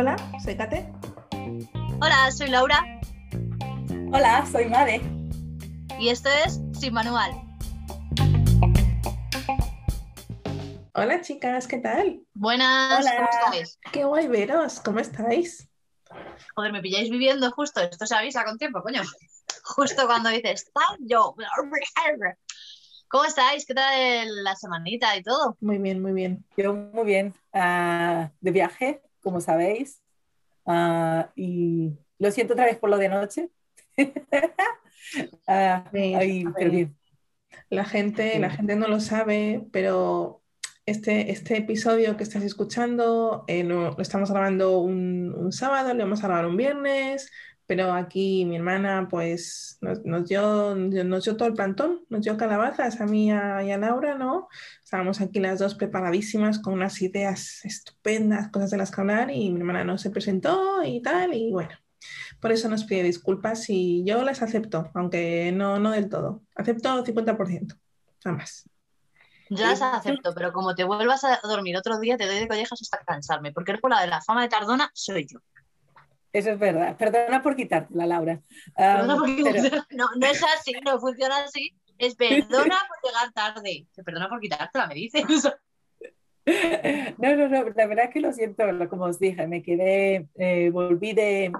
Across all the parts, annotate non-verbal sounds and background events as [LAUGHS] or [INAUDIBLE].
Hola, soy Kate. Hola, soy Laura. Hola, soy Made. Y esto es Sin Manual. Hola chicas, ¿qué tal? Buenas, Hola. ¿cómo estáis? Qué guay veros, ¿cómo estáis? Joder, me pilláis viviendo justo. Esto se avisa con tiempo, coño. Justo cuando dices, "Está yo. ¿Cómo estáis? ¿Qué tal la semanita y todo? Muy bien, muy bien. Yo muy bien. ah, de viaje, como sabéis. Ah, y lo siento otra vez por lo de anoche. [LAUGHS] Ah, Sí, pero bien. La gente, Sí. la gente no lo sabe, pero este, este episodio que estáis escuchando eh, lo, lo estamos grabando un, un sábado, lo vamos a grabar un viernes, pero aquí mi hermana pues nos, nos dio, nos dio todo el plantón, nos dio calabazas a mí y a, y a Laura, ¿no? Estábamos aquí las dos preparadísimas con unas ideas estupendas, cosas de las que hablar y mi hermana no se presentó y tal, y bueno. Por eso nos pide disculpas y yo las acepto, aunque no, no del todo. Acepto 50%, nada más. Yo las acepto, pero como te vuelvas a dormir otro día, te doy de collejas hasta cansarme. Porque por la de la fama de Tardona soy yo. Eso es verdad. Perdona por quitártela, Laura. Ah, Perdona porque pero- [LAUGHS] no, no es así, no funciona así. Es perdona por llegar tarde. Perdona por quitártela, me dices. [LAUGHS] No, no, no, la verdad es que lo siento, como os dije, me quedé, eh, volví de,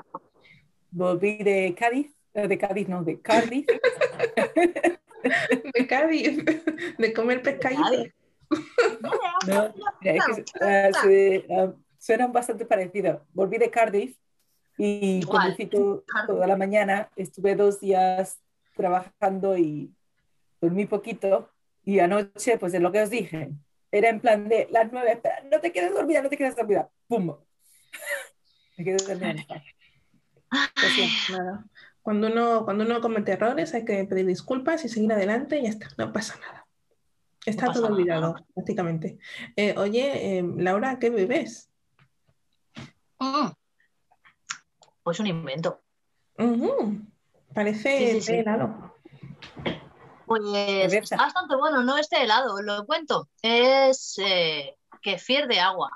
volví de Cádiz, eh, de Cádiz, no, de Cardiff, De Cádiz, de comer pescadito. No, es que se- eh, suenan bastante parecidos. Volví de Cardiff y Igual. conducí to- toda la mañana. Estuve dos días trabajando y dormí poquito. Y anoche, pues es lo que os dije, era en plan de las nueve, espera, no te quedes dormida, no te quedes dormida. ¡Pum! [LAUGHS] Me quedé dormida. Nada. Cuando uno, cuando uno comete errores hay que pedir disculpas y seguir adelante y ya está, no pasa nada. Está No pasa todo nada. olvidado, prácticamente. Eh, oye, eh, Laura, ¿qué bebes? Mm. Pues un invento. Parece Sí, sí, sí. té helado. Pues Cerveza. está bastante bueno, no este helado, os lo cuento. Es eh, kefir de agua.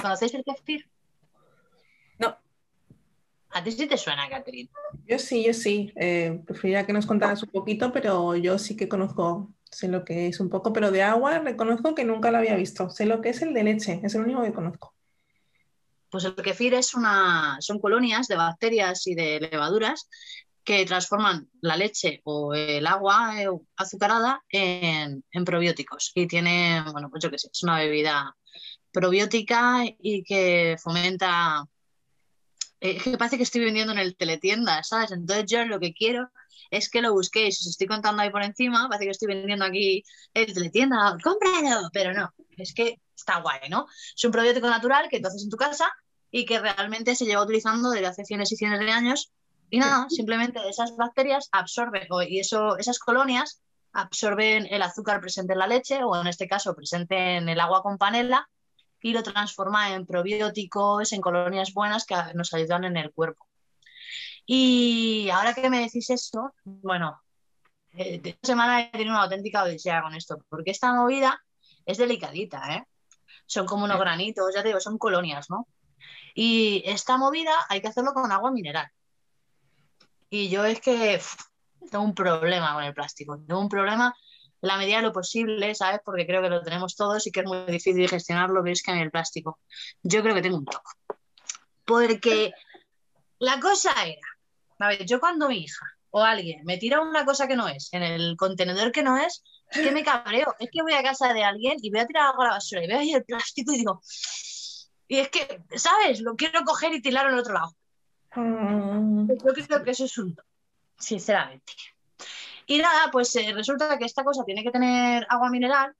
¿Conocéis el kefir? No. A ti sí te suena, Catherine. Yo sí, yo sí. Eh, preferiría que nos contaras un poquito, pero yo sí que conozco, sé lo que es un poco, pero de agua reconozco que nunca lo había visto. Sé lo que es el de leche, es el único que conozco. Pues el kefir es una, son colonias de bacterias y de levaduras que transforman la leche o el agua eh, azucarada en, probióticos. Y tiene, bueno, pues yo qué sé, es una bebida probiótica y que fomenta. eh, es que parece que estoy vendiendo en el teletienda, ¿sabes? Entonces yo lo que quiero es que lo busquéis. Os estoy contando ahí por encima, parece que estoy vendiendo aquí el teletienda, cómpralo, pero no, es que está guay, ¿no? Es un probiótico natural que tú haces en tu casa y que realmente se lleva utilizando desde hace cientos y cientos de años. Y nada, simplemente esas bacterias absorben, y eso, esas colonias absorben el azúcar presente en la leche, o en este caso presente en el agua con panela, y lo transforma en probióticos, en colonias buenas que nos ayudan en el cuerpo. Y ahora que me decís esto, bueno, eh, esta semana he tenido una auténtica odisea con esto, porque esta movida es delicadita, ¿eh? Son como unos granitos, ya te digo, son colonias, ¿no? Y esta movida hay que hacerlo con agua mineral. Y yo es que tengo un problema con el plástico. Tengo un problema en la medida de lo posible, ¿sabes? Porque creo que lo tenemos todos y que es muy difícil gestionarlo, pero es que mí el plástico. Yo creo que tengo un toque. Porque la cosa era, a ver, yo cuando mi hija o alguien me tira una cosa que no es en el contenedor que no es, es que me cabreo. Es que voy a casa de alguien y voy a tirar algo a la basura y veo ahí el plástico y digo, y es que, ¿sabes? Lo quiero coger y tirarlo al otro lado. Mm, Yo creo que eso es un sinceramente. Y nada, pues eh, resulta que esta cosa tiene que tener agua mineral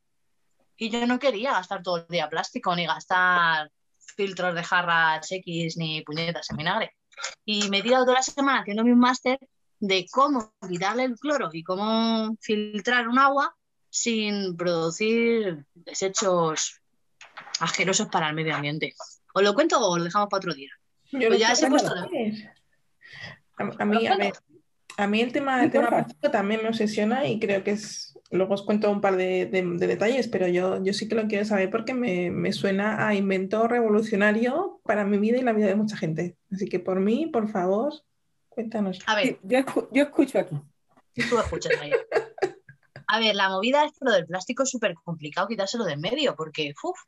y yo no quería gastar todo el día plástico ni gastar filtros de jarras X ni puñetas en vinagre. Y me he tirado toda la semana haciéndome un máster de cómo quitarle el cloro y cómo filtrar un agua sin producir desechos asquerosos para el medio ambiente. ¿Os lo cuento o lo dejamos para otro día? yo Pues ya se he puesto saber. A, a mí, a Bueno. ver, a mí el tema, el tema plástico también me obsesiona y creo que es, luego os cuento un par de, de- de detalles, pero yo, yo sí que lo quiero saber porque me, me suena a invento revolucionario para mi vida y la vida de mucha gente. Así que por mí, por favor, cuéntanos. A ver, Yo, yo escucho aquí. tú escuchas ahí. A ver, la movida es que lo del plástico es súper complicado quitárselo de en medio, porque uf,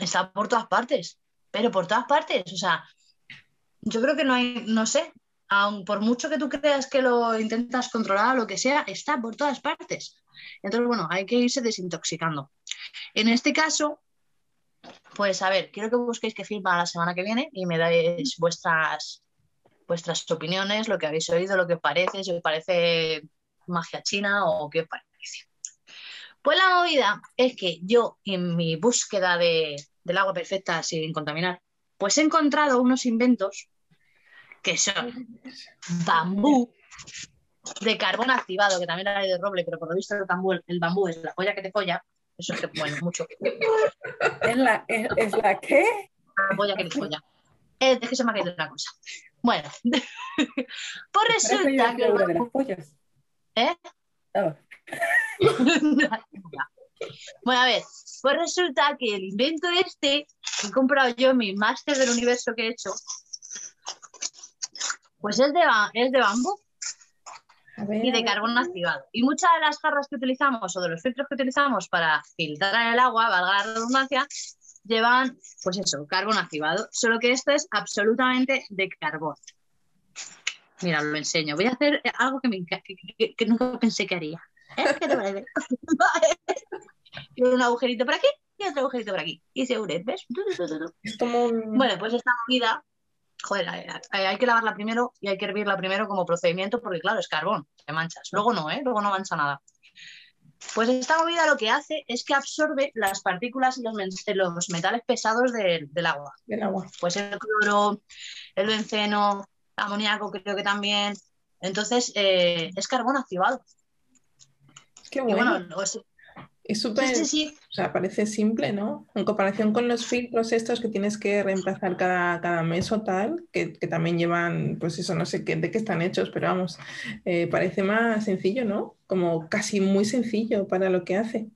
está por todas partes, pero por todas partes. O sea, yo creo que no hay, no sé, aun por mucho que tú creas que lo intentas controlar o lo que sea, está por todas partes. Entonces, bueno, hay que irse desintoxicando. En este caso, pues a ver, quiero que busquéis qué film para la semana que viene y me dais vuestras, vuestras opiniones, lo que habéis oído, lo que parece, si os parece magia china o qué os parece. Pues la movida es que yo, en mi búsqueda de, del agua perfecta sin contaminar, pues he encontrado unos inventos que son bambú de carbón activado, que también hay de roble, pero por lo visto el bambú, el bambú es la polla que te folla. Eso es que, bueno, mucho. ¿Es la, es, es la qué? La polla que te folla. Es, que se me ha caído una cosa. Bueno, [LAUGHS] pues resulta que [LAUGHS] bueno, a ver, pues resulta que el invento este que he comprado yo en mi máster del universo que he hecho, pues es de, es de bambú ver, y de carbón activado. Y muchas de las jarras que utilizamos o de los filtros que utilizamos para filtrar el agua, valga la redundancia, llevan, pues eso, carbón activado. Solo que esto es absolutamente de carbón. Mira, lo enseño. Voy a hacer algo que, me enca- que, que- que nunca pensé que haría. ¿Eh? ¿Qué te parece? Y un agujerito por aquí y otro agujerito por aquí. Y se ¿ves? Es como un... Bueno, pues esta movida, joder, hay, hay- hay que lavarla primero y hay que hervirla primero como procedimiento porque, claro, es carbón, te manchas. Luego no, ¿eh? Luego no mancha nada. Pues esta movida lo que hace es que absorbe las partículas y los, los metales pesados del- del agua. del agua. Pues el cloro, el benceno, amoníaco creo que también. Entonces, eh, es carbón activado. Qué bueno. es súper... sí, sí. O sea, parece simple, ¿no? En comparación con los filtros estos que tienes que reemplazar cada, cada mes o tal, que, que también llevan, pues eso, no sé qué, de qué están hechos, pero vamos, eh, parece más sencillo, ¿no? Como casi muy sencillo para lo que hace.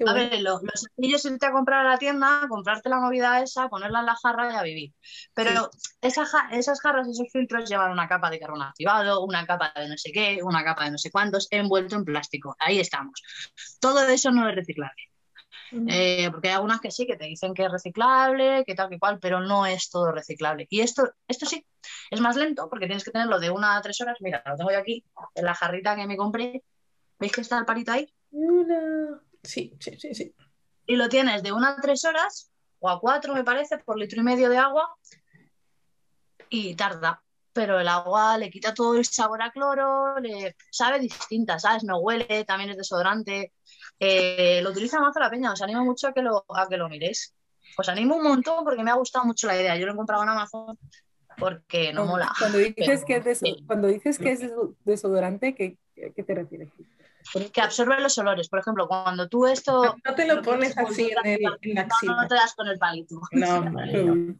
Qué A bueno. ver, lo, lo sencillo es irte a comprar a la tienda, comprarte la movida esa, ponerla en la jarra y a vivir. Pero esa esas jarras, esos filtros llevan una capa de carbón activado, una capa de no sé qué, una capa de no sé cuántos, envuelto en plástico. Ahí estamos. Todo eso no es reciclable. Eh, porque hay algunas que sí, que te dicen que es reciclable, que tal, que cual, pero no es todo reciclable. Y esto, esto sí, es más lento porque tienes que tenerlo de una a tres horas. Mira, lo tengo yo aquí, en la jarrita que me compré. ¿Veis que está el palito ahí? Una- Sí, sí, sí, sí. y lo tienes de una a tres horas o a cuatro, me parece, por litro y medio de agua y tarda. Pero el agua le quita todo el sabor a cloro, le sabe distinta, ¿sabes? No huele, también es desodorante. Eh, lo utiliza más la peña, os animo mucho a que lo, a que lo miréis. Os animo un montón porque me ha gustado mucho la idea. Yo lo he comprado en Amazon porque no Cuando- mola. Cuando dices pero- que es, sí. cuando dices que es deso- desodorante, ¿qué, qué qué te refieres? Que absorbe los olores. Por ejemplo, cuando tú esto... No te lo pones así en, el, en la No, axila. no te das con el palito. No, [LAUGHS] vale, no.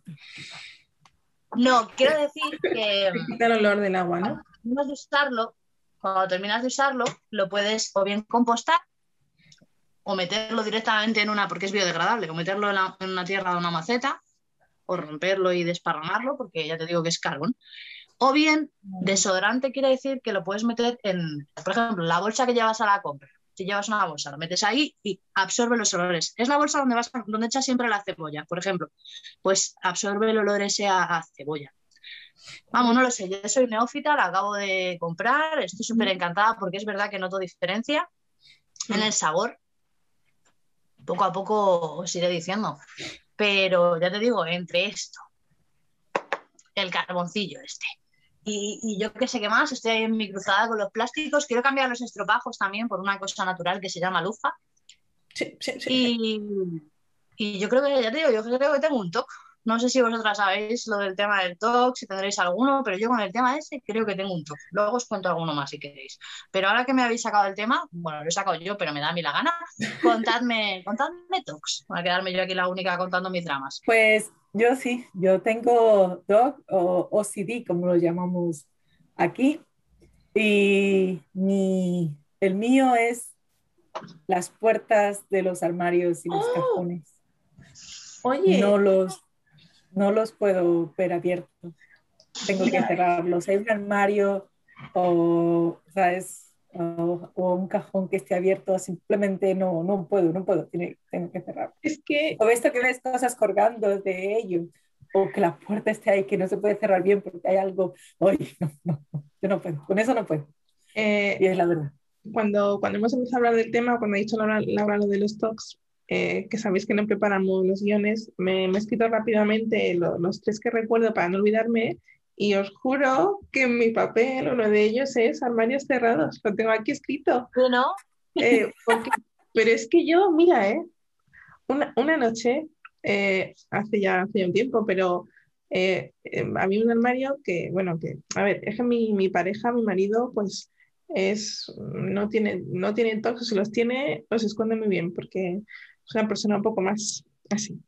No, quiero decir que... Quita el olor del agua, ¿no? de usarlo, cuando terminas de usarlo, lo puedes o bien compostar o meterlo directamente en una, porque es biodegradable, o meterlo en, la- en una tierra o una maceta, o romperlo y desparramarlo, porque ya te digo que es carbón. O bien, desodorante quiere decir que lo puedes meter en, por ejemplo, la bolsa que llevas a la compra. Si llevas una bolsa, lo metes ahí y absorbe los olores. Es la bolsa donde vas, donde echas siempre la cebolla, por ejemplo. Pues absorbe el olor ese a, a cebolla. Vamos, no lo sé, yo soy neófita, la acabo de comprar, estoy súper encantada porque es verdad que noto diferencia en el sabor. Poco a poco os iré diciendo. Pero ya te digo, entre esto, el carboncillo este, y, y yo qué sé qué más, estoy ahí en mi cruzada con los plásticos, quiero cambiar los estropajos también por una cosa natural que se llama lufa. Sí, sí, sí. Y, y yo creo que, ya te digo, yo creo que tengo un TOC. No sé si vosotras sabéis lo del tema del TOC, si tendréis alguno, pero yo con el tema ese creo que tengo un TOC. Luego os cuento alguno más si queréis. Pero ahora que me habéis sacado el tema, bueno, lo he sacado yo, pero me da a mí la gana, [LAUGHS] contadme, contadme TOCs. Para quedarme yo aquí la única contando mis dramas. Pues yo sí, yo tengo DOC o OCD, como lo llamamos aquí, y mi, el mío es las puertas de los armarios y los ¡Oh! cajones. Oye, No los, no los puedo ver abiertos. Tengo que cerrarlos. Hay un armario o, ¿sabes? O, o, un cajón que esté abierto, simplemente no, no puedo, no puedo, tengo que cerrar. Es que... O esto que ves cosas colgando de ellos, o que la puerta esté ahí, que no se puede cerrar bien porque hay algo, ¡ay! No, no, no, yo no puedo, con eso no puedo. Eh, y es la verdad. Cuando, cuando hemos empezado a hablar del tema, cuando ha dicho Laura, Laura lo de los talks, eh, que sabéis que no preparamos los guiones, me, me he escrito rápidamente lo, los tres que recuerdo para no olvidarme y os juro que en mi papel uno de ellos es armarios cerrados, lo tengo aquí escrito. ¿No? Eh, porque, pero es que yo, mira, ¿eh? una, una noche, eh, hace ya hace un tiempo, pero eh, había un armario que, bueno, que, a ver, es que mi, mi pareja, mi marido, pues es, no tiene, no tiene toques, si los tiene, los esconde muy bien, porque es una persona un poco más así.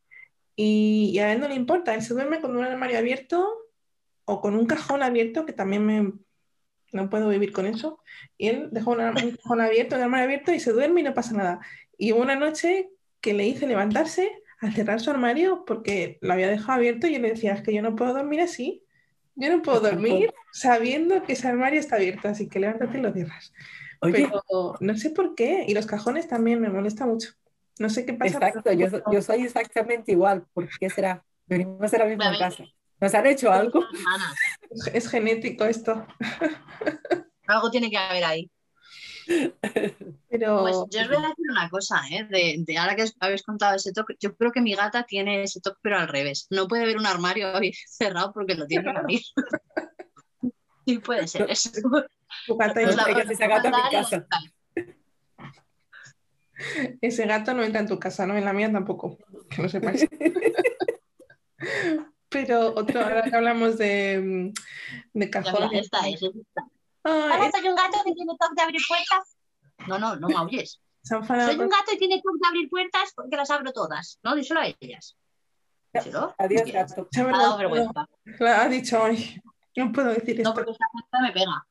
Y, y, a él no le importa, él se duerme con un armario abierto o con un cajón abierto, que también me, no puedo vivir con eso. Y él dejó un cajón abierto, un armario abierto y se duerme y no pasa nada. Y hubo una noche que le hice levantarse a cerrar su armario porque lo había dejado abierto y yo le decía, es que yo no puedo dormir así. Yo no puedo dormir sabiendo que ese armario está abierto, así que levántate y lo cierras. Oye. Pero no sé por qué. Y los cajones también me molesta mucho. No sé qué pasa. Exacto, yo, yo, soy exactamente igual. ¿Por qué será? Venimos a la misma casa. ¿Nos han hecho algo? Es genético esto. [LAUGHS] Algo tiene que haber ahí. Pero... Pues yo os voy a decir una cosa, ¿eh? de, de, ahora que habéis contado ese toque, yo creo que mi gata tiene ese toque, pero al revés. No puede ver un armario [LAUGHS] cerrado porque lo tiene que abrir. [LAUGHS] sí, puede ser eso. Tu gata pues la, esa gata en mi casa. Ese gato no entra en tu casa, ¿no? En la mía tampoco, que no sepáis. [LAUGHS] Pero otro, ahora que hablamos de, de cajones. Esta es, esta. Ah, soy un gato que tiene toque de abrir puertas. No, no, no maulles. Soy un gato y tiene toque de abrir puertas porque las abro todas. No, díselo a ellas. Díselo. Adiós, gato. Me ha dado vergüenza. Ha dicho hoy. No puedo decir esto. No, porque esta puerta me pega.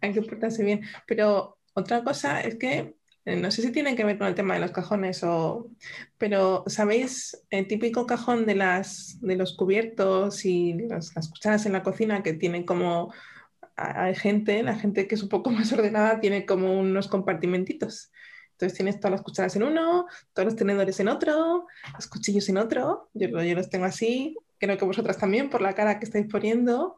Hay que portarse bien. Pero otra cosa es que eh, no sé si tiene que ver con el tema de los cajones o... Pero, ¿sabéis? El típico cajón de, las, de los cubiertos y las, cucharas en la cocina que tienen como... Hay gente, la gente que es un poco [LAUGHS] más ordenada tiene como unos compartimentitos. Entonces tienes todas las cucharas en uno, todos los tenedores en otro, los cuchillos en otro. Yo, yo los tengo así, creo que vosotras también por la cara que estáis poniendo.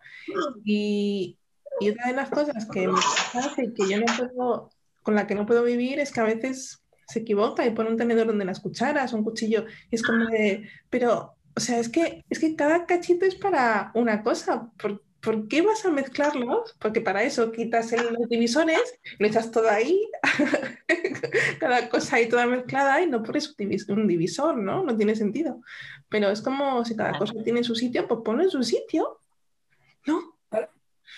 Y, y una de las cosas que me pasa es que yo no puedo con la que no puedo vivir es que a veces se equivoca y pone un tenedor donde las cucharas, un cuchillo, y es como de, pero, o sea, es que, es que cada cachito es para una cosa. ¿Por, ¿por qué vas a mezclarlos? Porque para eso quitas los divisores, lo echas todo ahí, [LAUGHS] cada cosa ahí toda mezclada y no pones un divisor, ¿no? No tiene sentido. Pero es como si cada cosa tiene su sitio, pues ponlo en su sitio. ¿No?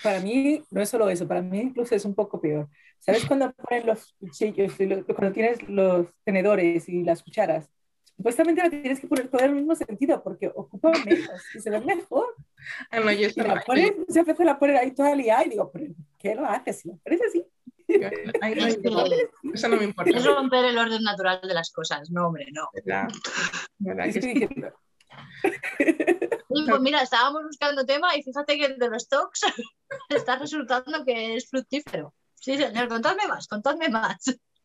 Para mí no es solo eso, para mí incluso es un poco peor. ¿Sabes cuando ponen los cuchillos, cuando tienes los tenedores y las cucharas? Supuestamente la tienes que poner todo en el mismo sentido porque ocupa menos y se ve mejor. Ah, no, yo y la ponen, muchas veces la ponen ahí toda liada y digo, ¿pero qué lo haces? Si la pones así. Ay, no, [LAUGHS] eso no me importa. Es romper el orden natural de las cosas. No, hombre, no. ¿Verdad? ¿Verdad? Estoy diciendo, [LAUGHS] pues mira, estábamos buscando tema y fíjate que el de los talks [LAUGHS] está resultando que es fructífero. Sí, señor, contadme más, contadme más.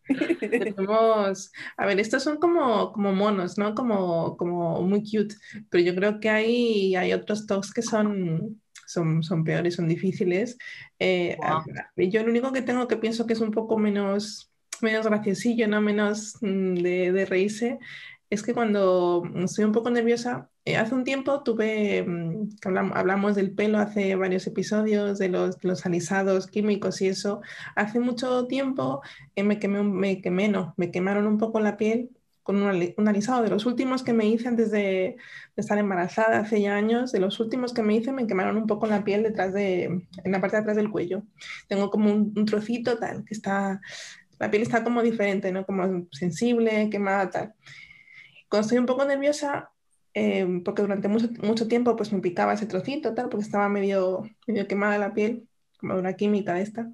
[LAUGHS] Tenemos, a ver, estos son como, como monos, ¿no? Como, como muy cute, pero yo creo que hay, hay otros talks que son, son, son peores, son difíciles. Eh, wow. Yo lo único que tengo que pienso que es un poco menos, menos graciosillo, ¿no? Menos mm, de, de reírse, es que cuando estoy un poco nerviosa, eh, hace un tiempo tuve, mm, hablamos, del pelo hace varios episodios, de los, los alisados químicos y eso. Hace mucho tiempo eh, me, quemé, me quemé, no, me quemaron un poco la piel con un, un, alisado de los últimos que me hice antes de, estar embarazada hace ya años, de los últimos que me hice me quemaron un poco la piel detrás de, en la parte de atrás del cuello. Tengo como un, un trocito tal, que está, la piel está como diferente, ¿no? Como sensible, quemada, tal. Cuando estoy un poco nerviosa, eh, porque durante mucho, mucho, tiempo pues me picaba ese trocito, tal, porque estaba medio, medio quemada la piel, como una química esta.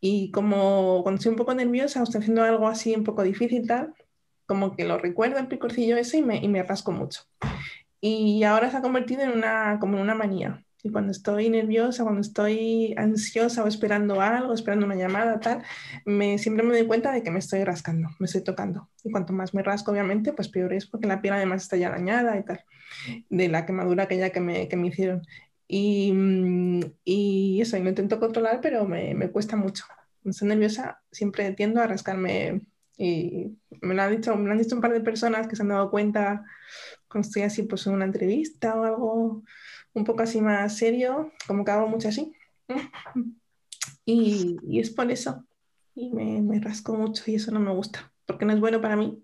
Y como cuando estoy un poco nerviosa o estoy haciendo algo así un poco difícil, tal, como que lo recuerdo el picorcillo ese y me, y me rasco mucho. y ahora se ha convertido en una, como en una manía. Y cuando estoy nerviosa, cuando estoy ansiosa o esperando algo, esperando una llamada, tal, me, siempre me doy cuenta de que me estoy rascando, me estoy tocando. Y cuanto más me rasco, obviamente, pues peor es porque la piel además está ya dañada y tal, de la quemadura aquella que me, que me hicieron. Y, y, eso, y lo intento controlar, pero me, me cuesta mucho. Cuando estoy nerviosa, siempre tiendo a rascarme. Y me lo, han dicho, me lo han dicho un par de personas que se han dado cuenta cuando estoy así, pues en una entrevista o algo un poco así más serio, como que hago mucho así. Y, y es por eso. Y me, me, rasco mucho y eso no me gusta, porque no es bueno para mí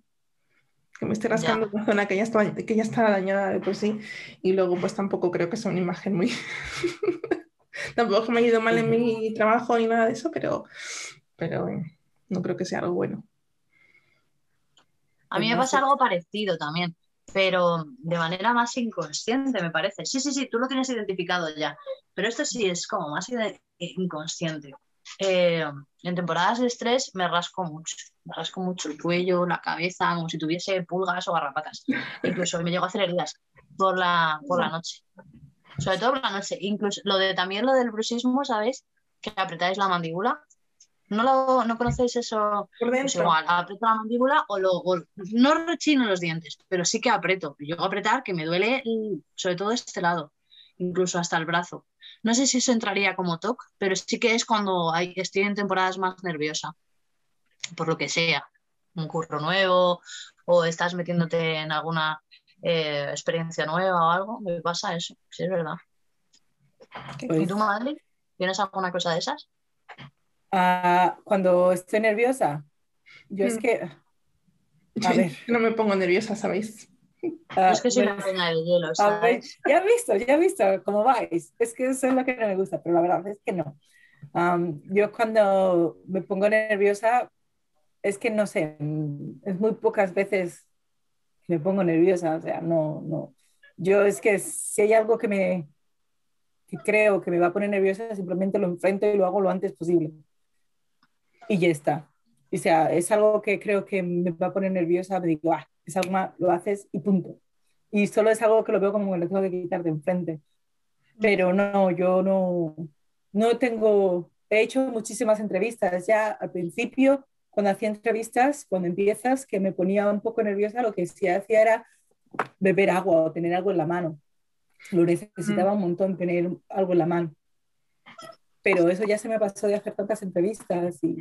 que me esté rascando una zona que ya, está, que ya está dañada de por sí. Y luego pues tampoco creo que sea una imagen muy... [LAUGHS] tampoco me ha ido mal en mi trabajo ni nada de eso, pero, pero no creo que sea algo bueno. A mí me pasa algo parecido también pero de manera más inconsciente, me parece. Sí, sí, sí, tú lo tienes identificado ya, pero esto sí es como más inconsciente. Eh, en temporadas de estrés me rasco mucho, me rasco mucho el cuello, la cabeza, como si tuviese pulgas o garrapatas. Incluso me llego a hacer heridas por la, por la noche. Sobre todo por la noche. Incluso lo de también lo del bruxismo, ¿sabéis? Que apretáis la mandíbula ¿No, lo, no conocéis eso? Pues igual, aprieto la mandíbula o, lo, no rechino los dientes, pero sí que aprieto. Llego a apretar que me duele sobre todo este lado, incluso hasta el brazo. No sé si eso entraría como TOC, pero sí que es cuando hay, estoy en temporadas más nerviosa, por lo que sea, un curro nuevo o estás metiéndote en alguna eh, experiencia nueva o algo, me pasa eso, sí es verdad. ¿Y tú, madre? ¿Tienes alguna cosa de esas? Ah, cuando estoy nerviosa, yo es mm. que... A ver. No me pongo nerviosa, ¿sabéis? Ah, es que soy una pena de hielo, ¿sabes? ya he visto, ya he visto cómo vais. Es que eso es lo que no me gusta, pero la verdad es que no. yo cuando me pongo nerviosa, es que no sé, es muy pocas veces que me pongo nerviosa, o sea, no, no. Yo es que si hay algo que me que creo que me va a poner nerviosa, simplemente lo enfrento y lo hago lo antes posible y ya está. O sea, es algo que creo que me va a poner nerviosa, me digo, ah, es algo más, lo haces y punto. Y solo es algo que lo veo como que lo tengo que quitar de enfrente. Pero no, yo no, no tengo, he hecho muchísimas entrevistas ya al principio, cuando hacía entrevistas, cuando empiezas, que me ponía un poco nerviosa, lo que sí hacía era beber agua o tener algo en la mano. Lo necesitaba un montón, tener algo en la mano pero eso ya se me pasó de hacer tantas entrevistas y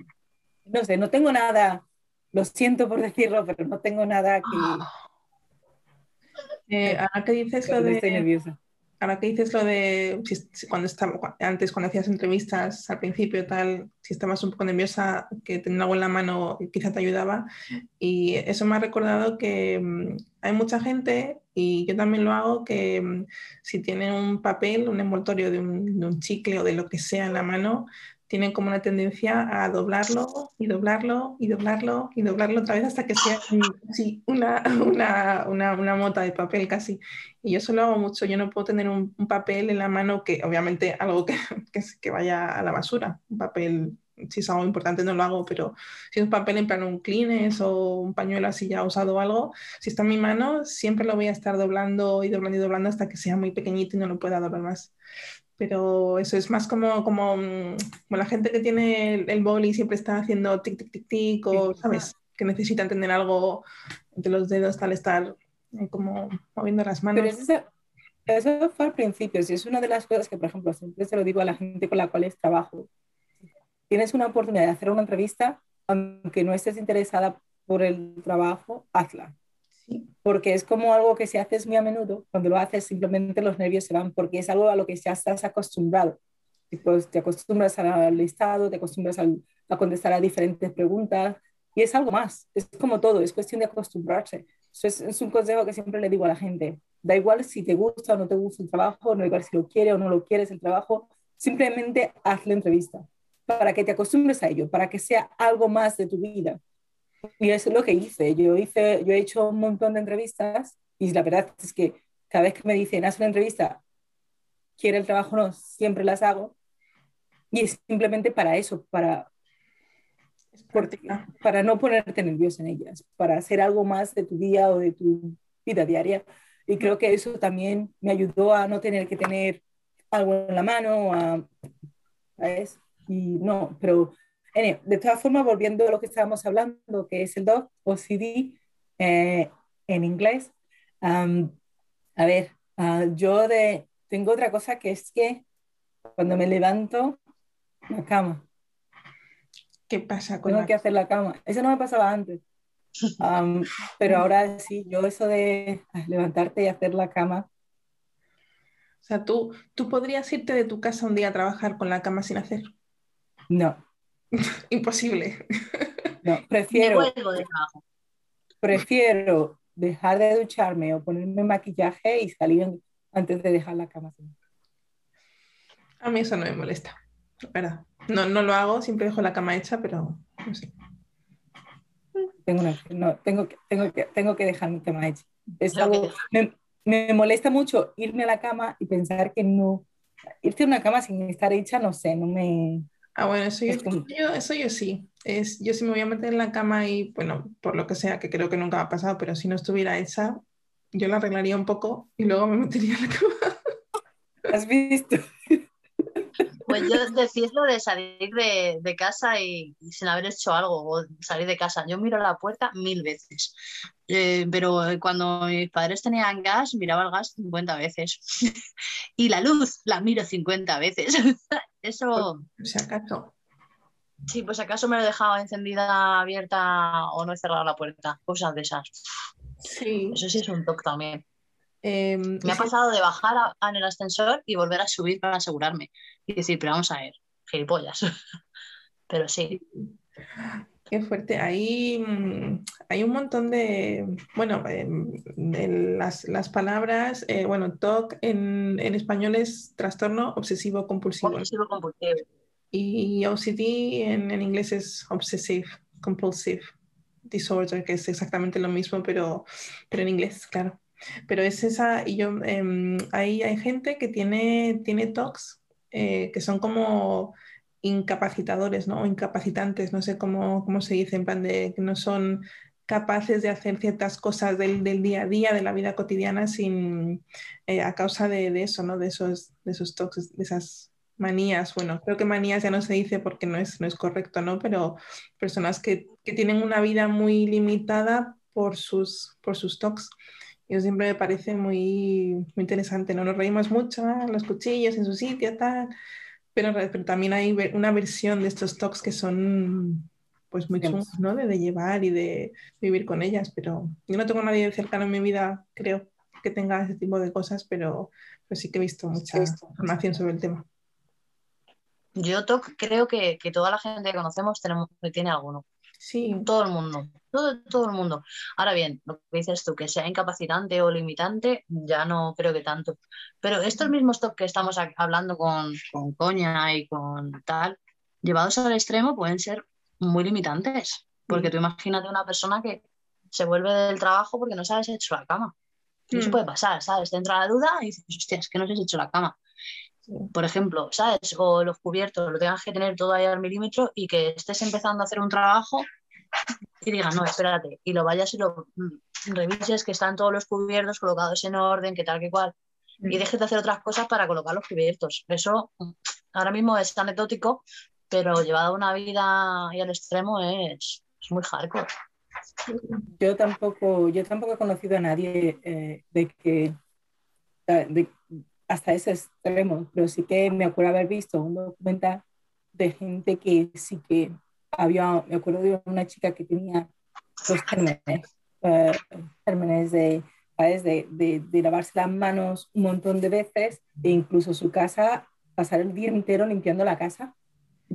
no sé, no tengo nada, lo siento por decirlo, pero no tengo nada que... Eh, ahora que dices lo de... Estoy nerviosa. Ahora que dices lo de cuando estaba, antes cuando hacías entrevistas al principio tal, si estabas un poco nerviosa, que tener algo en la mano quizá te ayudaba. Y eso me ha recordado que mm, hay mucha gente y yo también lo hago, que mm, si tienen un papel, un envoltorio de un, chicle o de lo que sea en la mano, tienen como una tendencia a doblarlo y doblarlo y doblarlo y doblarlo otra vez hasta que sea así una, una, una, una, mota de papel casi. Y yo eso lo hago mucho, yo no puedo tener un, papel en la mano que obviamente algo que, [LAUGHS] que, que, vaya a la basura, un papel si es algo importante no lo hago, pero si es un papel en plan un clines o un pañuelo así ya usado o algo, si está en mi mano, siempre lo voy a estar doblando y doblando y doblando hasta que sea muy pequeñito y no lo pueda doblar más. Pero eso es más como, como, mm, como la gente que tiene el, el boli y siempre está haciendo tic, tic, tic, tic, o, ¿sabes? Que necesitan tener algo entre los dedos, tal, estar eh, como moviendo las manos. Pero eso, eso fue al principio, si es una de las cosas que, por ejemplo, siempre se lo digo a la gente con la cual trabajo, tienes una oportunidad de hacer una entrevista, aunque no estés interesada por el trabajo, hazla. Porque es como algo que si haces muy a menudo, cuando lo haces simplemente los nervios se van, porque es algo a lo que ya estás acostumbrado. Pues te acostumbras al listado, te acostumbras a contestar a diferentes preguntas y es algo más. Es como todo, es cuestión de acostumbrarse. Eso es, es, un consejo que siempre le digo a la gente. Da igual si te gusta o no te gusta el trabajo, no da igual si lo quieres o no lo quieres el trabajo, simplemente haz la entrevista para que te acostumbres a ello, para que sea algo más de tu vida. Y eso es lo que hice. Yo, hice, yo he hecho un montón de entrevistas y la verdad es que cada vez que me dicen, haz una entrevista, quiere el trabajo o no, siempre las hago. Y es simplemente para eso, para, para no ponerte nervioso en ellas, para hacer algo más de tu día o de tu vida diaria. Y creo que eso también me ayudó a no tener que tener algo en la mano, a, ¿sabes? Y no, pero de todas formas, volviendo a lo que estábamos hablando, que es el DOC o CD eh, en inglés, a ver, ah, yo de, tengo otra cosa que es que cuando me levanto, la cama. ¿Qué pasa con Tengo que hacer la cama. Eso no me pasaba antes. [LAUGHS] pero ahora sí, yo eso de levantarte y hacer la cama. O sea, ¿tú, ¿tú podrías irte de tu casa un día a trabajar con la cama sin hacer? No. [LAUGHS] Imposible. No, [LAUGHS] prefiero. Prefiero dejar de ducharme o ponerme maquillaje y salir antes de dejar la cama. A mí eso no me molesta, verdad. No, no lo hago, siempre dejo la cama hecha, pero no sé. Tengo, no, tengo, que, tengo, que, tengo que dejar mi cama hecha. Es algo, me, me, molesta mucho irme a la cama y pensar que no, irte a una cama sin estar hecha, no sé, no me... Ah, bueno, eso yo, eso yo sí. Es, yo sí me voy a meter en la cama y, bueno, por lo que sea, que creo que nunca ha pasado, pero si no estuviera hecha, yo la arreglaría un poco y luego me [LAUGHS] metería en la cama. ¿Has visto? Pues yo decís lo de salir de, casa y, sin haber hecho algo, o salir de casa. Yo miro la puerta mil veces, eh, pero cuando mis padres tenían gas, miraba el gas 50 veces. [LAUGHS] y la luz la miro 50 veces. [LAUGHS] Eso... Si acaso. Sí, pues acaso me lo he dejado encendida, abierta o no he cerrado la puerta. Cosas de esas. Sí. Eso sí es un toque también. Em, me ha pasado de bajar en el ascensor y volver a subir para asegurarme y decir, pero vamos a ver, gilipollas. [LAUGHS] pero sí. Qué fuerte. Ahí mm, hay un montón de, bueno, em, las, las, palabras, eh, bueno, TOC en, en, español es trastorno obsesivo compulsivo. Obsesivo compulsivo. Y OCD en, en inglés es obsessive compulsive disorder, que es exactamente lo mismo, pero, pero en inglés, claro. Pero es esa, y yo, eh, hay, gente que tiene, tiene TOCs eh, que son como incapacitadores, ¿no? Incapacitantes, no sé cómo, cómo se dice, en plan de que no son capaces de hacer ciertas cosas del, del día a día, de la vida cotidiana, sin, eh, a causa de, de, eso, ¿no? De esos, de esos de esas manías. Bueno, creo que manías ya no se dice porque no es, no es correcto, ¿no? Pero personas que, que tienen una vida muy limitada por sus, por sus. Y eso siempre me parece muy, muy interesante, ¿no? Nos reímos mucho, ¿eh? los cuchillos en su sitio, tal, pero, pero también hay una versión de estos tocs que son pues muy chungos, ¿no? De, de, llevar y de vivir con ellas, pero yo no tengo a nadie cercano en mi vida, creo, que tenga ese tipo de cosas, pero, pero sí que he visto mucha información sobre el tema. Yo TOC creo que, que, toda la gente que conocemos tenemos, tiene alguno. Sí. Todo el mundo, todo, todo el mundo. Ahora bien, lo que dices tú, que sea incapacitante o limitante, ya no creo que tanto. Pero estos mismos TOC que estamos hablando con, con coña y con tal, llevados al extremo pueden ser muy limitantes. Porque tú imagínate una persona que se vuelve del trabajo porque no sabes hecho la cama. Eso mm. puede pasar, ¿sabes? Te entra la duda y dices, hostia, es que no has hecho la cama. Por ejemplo, ¿sabes? O los cubiertos, lo tengas que tener todo ahí al milímetro y que estés empezando a hacer un trabajo y digas, no, espérate, y lo vayas y lo mm, revises que están todos los cubiertos colocados en orden, que tal, que cual, y mm. dejes de hacer otras cosas para colocar los cubiertos. Eso mm, ahora mismo es anecdótico, pero llevado a una vida y al extremo es, muy hardcore. Yo tampoco, yo tampoco he conocido a nadie eh, de que de, hasta ese extremo, pero sí que me acuerdo haber visto un documental de gente que sí que había, me acuerdo de una chica que tenía dos gérmenes, uh, gérmenes de, De, de, de, lavarse las manos un montón de veces e incluso su casa, pasar el día entero limpiando la casa,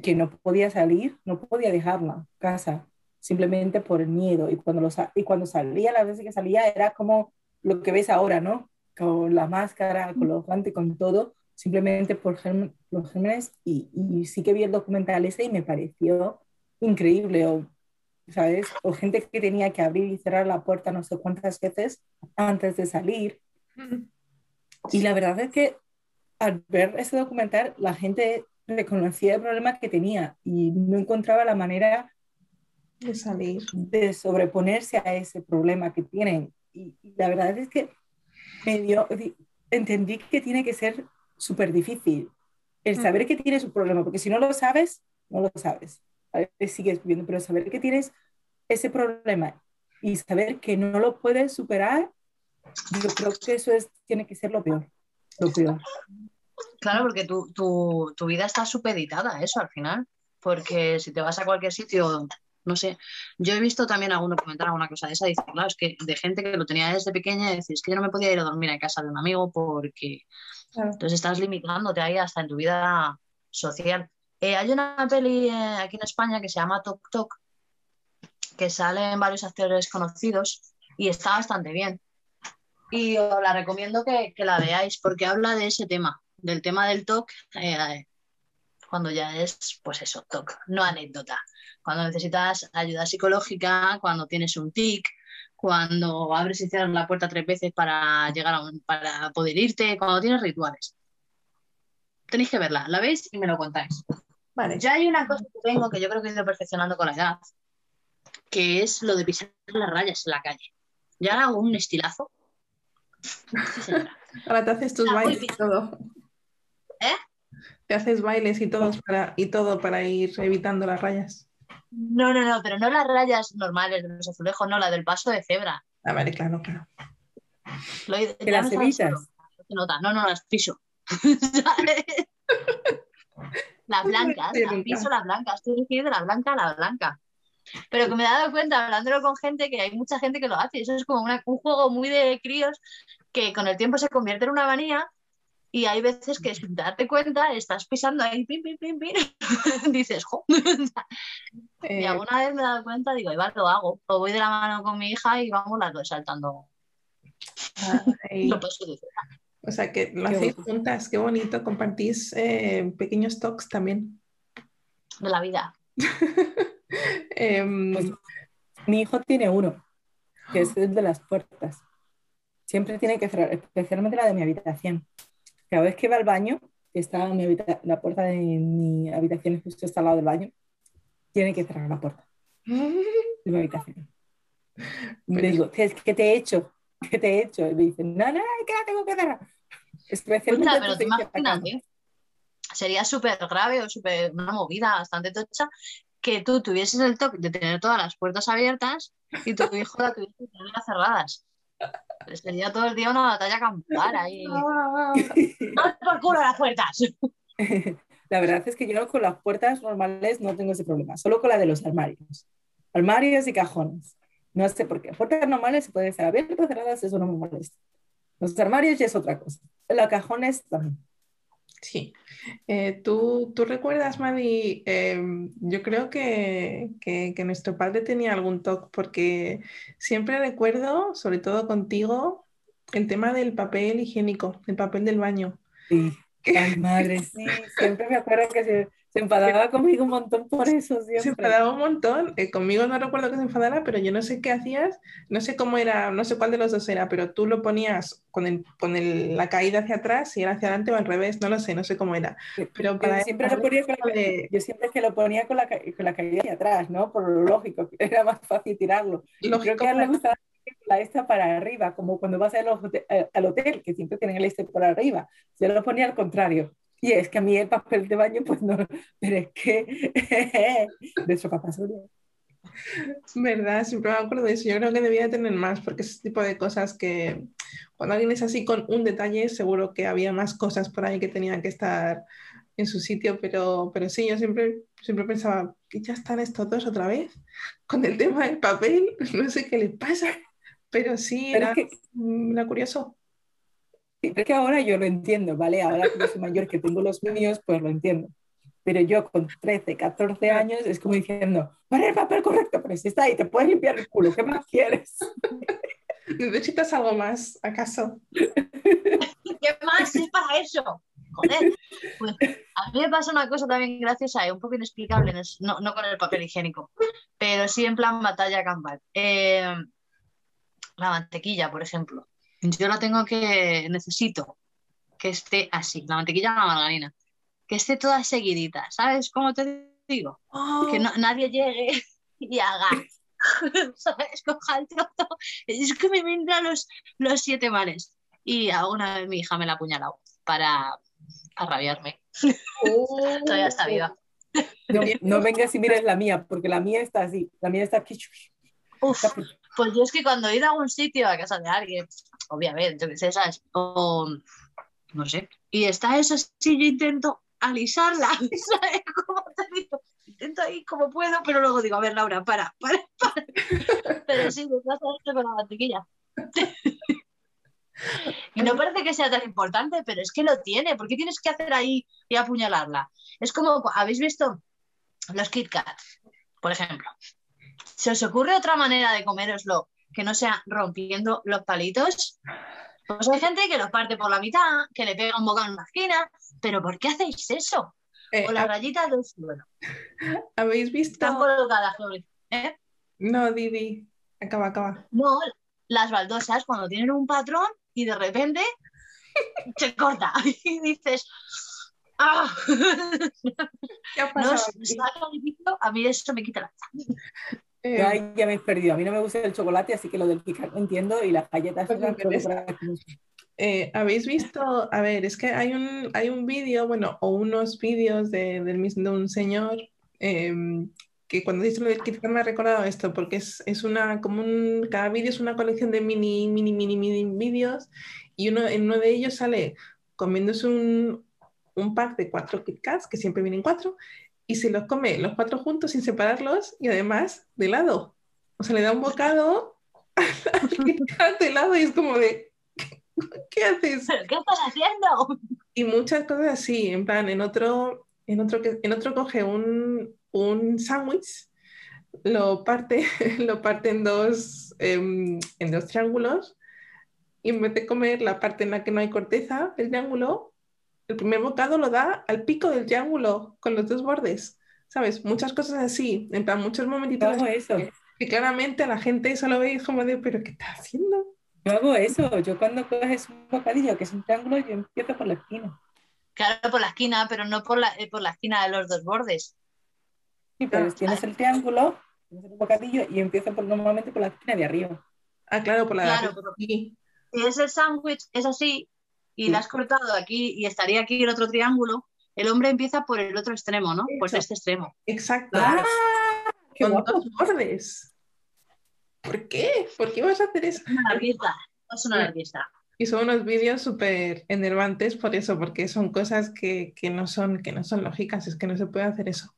que no podía salir, no podía dejarla casa, simplemente por el miedo. Y cuando, lo, y cuando salía, las veces que salía, era como lo que ves ahora, ¿no? Con la máscara, con los guantes, con todo, simplemente por los gérmenes. Y, y, sí que vi el documental ese y me pareció increíble. O, ¿sabes? O gente que tenía que abrir y cerrar la puerta no sé cuántas veces antes de salir. Y la verdad es que al ver ese documental, la gente reconocía el problema que tenía y no encontraba la manera de salir, de sobreponerse a ese problema que tienen. Y, y la verdad es que entendí que tiene que ser súper difícil el saber que tienes un problema, porque si no lo sabes, no lo sabes. Veces sigues viviendo, pero saber que tienes ese problema y saber que no lo puedes superar, yo creo que eso es, tiene que ser lo peor. Lo peor. Claro, porque tu, tu, tu vida está supeditada a eso al final. Porque si te vas a cualquier sitio, no sé, yo he visto también alguno comentar alguna cosa de esa, dice, claro, es que de gente que lo tenía desde pequeña es que yo no me podía ir a dormir a casa de un amigo porque entonces estás limitándote ahí hasta en tu vida social. Eh, hay una peli eh, aquí en España que se llama Tok Tok, que salen varios actores conocidos y está bastante bien. Y os la recomiendo que, la veáis porque habla de ese tema, del tema del TOC, eh, cuando ya es, pues eso, TOC, no anécdota. Cuando necesitas ayuda psicológica, cuando tienes un tic, cuando abres y cierras la puerta tres veces para llegar a para poder irte, cuando tienes rituales. Tenéis que verla, la veis y me lo contáis. Vale. Ya hay una cosa que tengo que yo creo que he ido perfeccionando con la edad, que es lo de pisar las rayas en la calle. Ya hago un estilazo. [LAUGHS] Ahora te haces tus bailes y todo. ¿Eh? Te haces bailes y, todos para, y todo para ir evitando las rayas. No, no, no, pero no las rayas normales de los azulejos, no, la del paso de cebra. Ah, vale, claro, claro. las evitas? No, no, no, las piso. [LAUGHS] las [LAUGHS] blancas, las piso las blancas. Estoy diciendo de la blanca a la blanca. Pero que me he dado cuenta, hablándolo con gente, que hay mucha gente que lo hace. Eso es como un juego muy de críos que con el tiempo se convierte en una manía y hay veces que sin darte cuenta estás pisando ahí, pim, pim, pim, pim, [LAUGHS] dices, jo. y eh, alguna vez me he dado cuenta, digo, igual lo hago. O voy de la mano con mi hija y vamos las dos saltando. o sea, que lo hacéis juntas, qué bonito. Compartís eh, pequeños talks también. De la vida. [LAUGHS] Em, pues, mi hijo tiene uno, que es el de las puertas. Siempre tiene que cerrar, especialmente la de mi habitación. Cada vez que va al baño, que está la puerta de mi habitación justo está al lado del baño, tiene que cerrar la puerta [LAUGHS] de mi habitación. Le digo, ¿qué, te he hecho? ¿Qué te he hecho? Y me dice, no, no, que la tengo que cerrar. Especialmente pero te imaginas, sería súper grave o súper una movida bastante tocha que tú tuvieses el toque de tener todas las puertas abiertas y tu hijo la tuviese que Sería todo el día una batalla campal ahí. [LAUGHS] ¡No por culo las puertas! [LAUGHS] La verdad es que yo con las puertas normales no tengo ese problema, solo con la de los armarios. Armarios y cajones. No sé por qué. Puertas normales se pueden ser abiertas, cerradas, eso no me molesta. Los armarios ya es otra cosa. Los cajones también. Sí. Eh, ¿tú, ¿tú, recuerdas, Madi? Em, yo creo que, que, que, nuestro padre tenía algún toque, porque siempre recuerdo, sobre todo contigo, el tema del papel higiénico, el papel del baño. Sí. [LAUGHS] Ay, madre, sí, siempre me acuerdo que se, se enfadaba conmigo un montón por eso siempre. Se enfadaba un montón. Eh, conmigo no recuerdo que se enfadara, pero yo no sé qué hacías, no sé cómo era, no sé cuál de los dos era, pero tú lo ponías con, el, con el, la caída hacia atrás y era hacia adelante o al revés, no lo sé, no sé cómo era. Pero para siempre lo ponía con la, yo siempre que lo ponía con la, con la caída hacia atrás, ¿no? Por lo lógico, era más fácil tirarlo. Lógico, Creo que le gustaba la esta para arriba, como cuando vas eh, al hotel, que siempre tienen el este por arriba. Yo lo ponía al contrario. Y es que a mí el papel de baño, pues no, pero es que [LAUGHS] de eso capaz ¿Verdad? Siempre me acuerdo de eso. Yo creo que debía tener más, porque ese tipo de cosas que cuando alguien es así con un detalle, seguro que había más cosas por ahí que tenían que estar en su sitio, pero, pero sí, yo siempre, siempre pensaba, que ya están estos dos otra vez con el tema del papel, [LAUGHS] no sé qué les pasa, pero sí, era, que... curioso. Sí, es que ahora yo lo entiendo, ¿vale? Ahora que soy mayor, que tengo los míos, pues lo entiendo. Pero yo con 13, 14 años es como diciendo, para el papel correcto, pero si está ahí, te puedes limpiar el culo, ¿qué más quieres? [LAUGHS] ¿Necesitas algo más, acaso? [LAUGHS] ¿Qué más es para eso? Joder. Pues, a mí me pasa una cosa también graciosa y un poco inexplicable, no, no, con el papel higiénico, pero sí en plan batalla campal. Eh, la mantequilla, por ejemplo yo la tengo que, necesito que esté así, la mantequilla la margarina, que esté toda seguidita, ¿sabes cómo te digo? Que no, nadie llegue [LAUGHS] y haga, [LAUGHS] ¿sabes? Coja el trozo, es que me vendrán los, los siete males. y alguna vez mi hija me la ha apuñalado para rabiarme. [LAUGHS] Todavía está viva. No, no vengas y mires la mía, porque la mía está así, la mía está aquí. Uf, pues yo es que cuando he ido a algún sitio, a casa de alguien, obviamente, sé, ¿sabes? O no sé, y está eso así, yo intento alisarla, [LAUGHS] ¿sabes? Como te digo, intento ahí como puedo, pero luego digo, a ver, Laura, para, para, [LAUGHS] para. Pero sí, me pasa esto con la mantequilla. [LAUGHS] Y no parece que sea tan importante, pero es que lo tiene. ¿Por qué tienes que hacer ahí y apuñalarla? Es como, ¿habéis visto los Kit Kat, por ejemplo? ¿Se os ocurre otra manera de comeroslo que no sea rompiendo los palitos? Pues hay gente que los parte por la mitad, que le pega un bocado en una esquina, pero ¿por qué hacéis eso? Eh, o las rayitas del suelo. ¿Habéis visto? Están colocadas. ¿eh? No, Didi, acaba, acaba. No, las baldosas cuando tienen un patrón y de repente se corta [LAUGHS] y dices, ¡ah! ¿Qué ha No, pasado difícil, a mí eso me quita la Ya, ya me he perdido. A mí no me gusta el chocolate, así que lo del picar no entiendo. Y las galletas Pues. Eh, ¿habéis visto? A ver, es que hay un, hay un vídeo, bueno, o unos vídeos de, mismo, de un señor em, que cuando dice lo del Kit Kat me ha recordado esto, porque es, es una, como un, cada vídeo es una colección de mini, mini, mini, mini vídeos y uno, en uno de ellos sale comiéndose un, un pack de cuatro Kit Kats, que siempre vienen cuatro, y se los come los cuatro juntos sin separarlos y además de lado. O sea, le da un bocado al [LAUGHS] de lado y es como de, [LAUGHS] ¿qué haces? ¿Pero qué estás haciendo? Y muchas cosas así, en plan, en otro, en otro, en coge un, un sándwich, lo parte, [LAUGHS] lo parte en dos, em, en dos triángulos, y en vez de comer la parte en la que no hay corteza del triángulo, el primer bocado lo da al pico del triángulo, con los dos bordes, ¿sabes? Muchas cosas así, en plan, muchos Yo momentitos hago eso. que claramente la gente solo ve y es como de, ¿pero qué estás haciendo? Yo hago eso. Yo cuando coges un bocadillo que es un triángulo, yo empiezo por la esquina. Claro, por la esquina, pero no por la, eh, por la esquina de los dos bordes. Sí, pero Ah. tienes el triángulo, tienes el bocadillo y empiezo por, normalmente por la esquina de arriba. Ah, claro, por la de Claro, arriba, pero- aquí. Si es el sándwich, es así, y la has cortado aquí y estaría aquí el otro triángulo, el hombre empieza por el otro extremo, ¿no? Por Eso. este extremo. Exacto. ¡Ah! ¡Qué con guapo! dos bordes. ¿Por qué? ¿Por qué vas a hacer eso? Un anarquista. Es un Sí. anarquista. Y son unos vídeos súper enervantes por eso, porque son cosas que, que no son, que no son lógicas, es que no se puede hacer eso.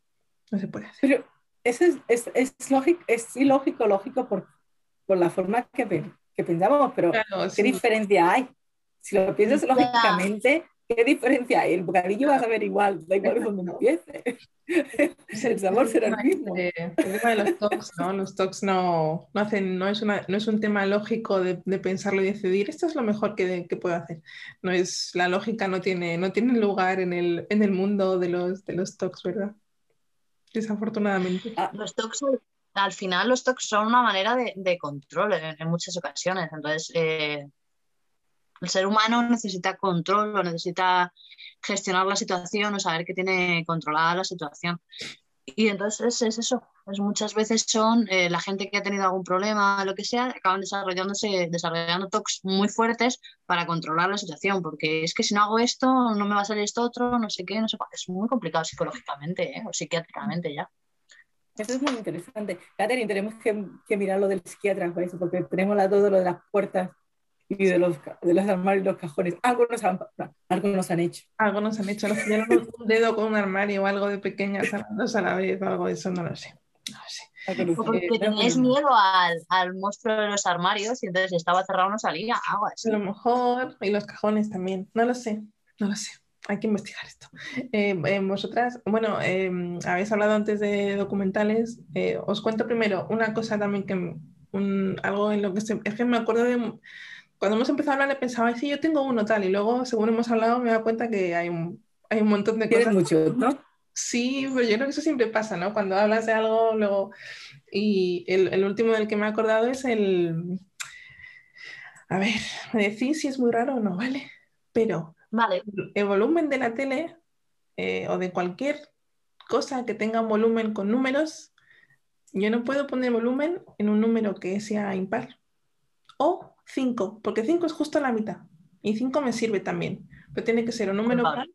No se puede hacer. Pero eso es, es, es lógico, es ilógico, lógico por, por la forma que, que pensamos, pero Claro, ¿qué sí. diferencia hay? Si lo piensas lógicamente, ¿qué diferencia hay? El bocadillo vas a ver igual, da igual donde empiece. [LAUGHS] El sabor será el mismo. El tema de los talks, ¿no? Los talks no, no hacen, no es una, no es un tema lógico de, de pensarlo y decidir esto es lo mejor que, que puedo hacer. No es, la lógica no tiene, no tiene lugar en el, en el mundo de los, de los talks, ¿verdad? Desafortunadamente. Los talks, al final, los talks son una manera de, de control en, en muchas ocasiones. Entonces, eh, el ser humano necesita control o necesita gestionar la situación o saber que tiene controlada la situación. Y entonces es eso. Pues muchas veces son eh, la gente que ha tenido algún problema, lo que sea, acaban desarrollándose, desarrollando talks muy fuertes para controlar la situación, porque es que si no hago esto, no me va a salir esto otro, no sé qué, no sé cuál. Es muy complicado psicológicamente ¿eh? o psiquiátricamente ya. Eso es muy interesante. Catherine, tenemos que, que mirar lo del psiquiatra por eso, porque tenemos la, todo lo de las puertas y de los, de los armarios y los cajones. Algo nos han, algo nos han hecho. Algo nos han hecho, nos un dedo con un armario o algo de pequeñas a dos a la vez o algo de eso, no lo sé. No lo porque teníais miedo al, al monstruo de los armarios y entonces si estaba cerrado no salía, algo así. A lo mejor, y los cajones también, no lo sé, no lo sé. Hay que investigar esto. Eh, eh, vosotras, bueno, eh, habéis hablado antes de documentales. eh, os cuento primero una cosa también que un, algo en lo que se, es que me acuerdo de cuando hemos empezado a hablar, le pensaba, sí, yo tengo uno tal, y luego, según hemos hablado, me he dado cuenta que hay un, hay un montón de cosas. mucho, ¿no? Sí, pero yo creo que eso siempre pasa, ¿no? Cuando hablas de algo, luego... Y el, el último del que me he acordado es el... A ver, me decís si es muy raro o no, ¿vale? Pero Vale, el volumen de la tele eh, o de cualquier cosa que tenga un volumen con números, yo no puedo poner volumen en un número que sea impar. O 5, porque 5 es justo la mitad. Y 5 me sirve también, pero tiene que ser un número par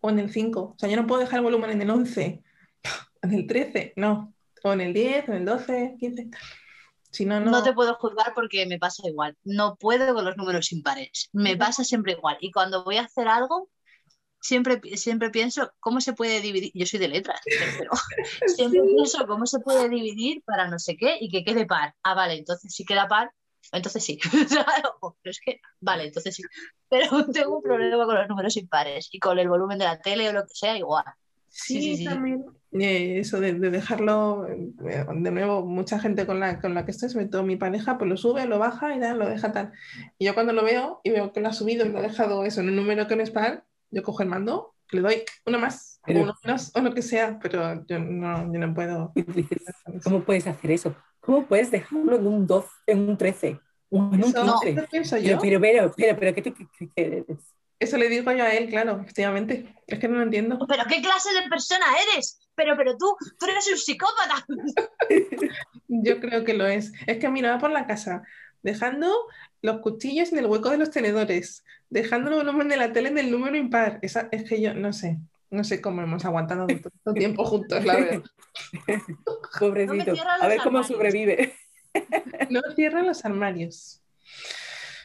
o en el 5. O sea, yo no puedo dejar el volumen en el 11, [LAUGHS] en el 13, no. O en el 10, en el 12, 15. Si no, no. No te puedo juzgar porque me pasa igual. No puedo con los números impares. Me pasa siempre igual. Y cuando voy a hacer algo, siempre, siempre pienso cómo se puede dividir. Yo soy de letras, [LAUGHS] pero siempre pienso cómo se puede dividir para no sé qué y que quede par. Ah, vale, entonces si queda par, entonces sí. [LAUGHS] Pero es que, vale, entonces sí. Pero [LAUGHS] tengo un problema con los números impares y con el volumen de la tele o lo que sea, igual. Sí, Sí, sí, sí. también. eh, eso de, de dejarlo, eh, de nuevo, mucha gente con la, con la que estoy, sobre todo mi pareja, pues lo sube, lo baja y tal, lo deja tal. Y yo cuando lo veo y veo que lo ha subido y lo ha dejado eso en un número que no es par, yo cojo el mando, le doy uno más, o Pero- uno menos, o lo que sea, pero yo no, yo no puedo. ¿cómo puedes hacer eso? ¿Cómo puedes dejarlo en un 12, en un 13? o en un Eso, 15? eso pienso Pero, yo. pero, pero, pero, pero, ¿qué tú qué- qué- qué eres? Eso le digo yo a él, claro, efectivamente. Es que no lo entiendo. Pero ¿qué clase de persona eres? Pero, pero tú, tú eres un psicópata. [LAUGHS] Yo creo que lo es. Es que miraba por la casa, dejando los cuchillos en el hueco de los tenedores, dejando el volumen de la tele en el número impar. Esa, es que yo no sé, no sé cómo hemos aguantado tanto [LAUGHS] tiempo juntos, la verdad. [LAUGHS] Pobrecito. A ver cómo armarios. sobrevive. No cierran los armarios.